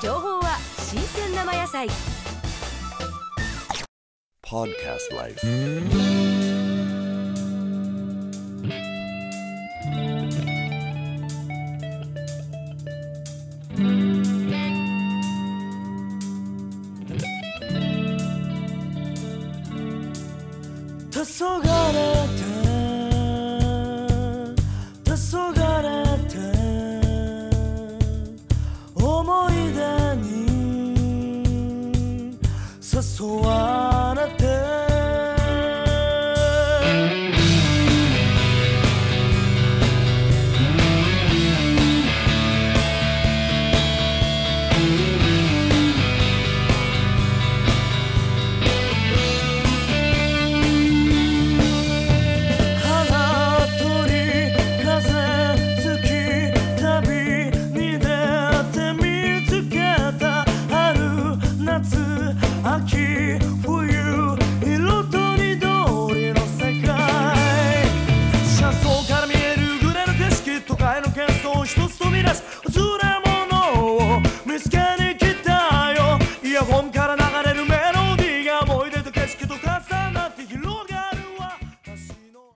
情報は新鮮生野菜。pessoal.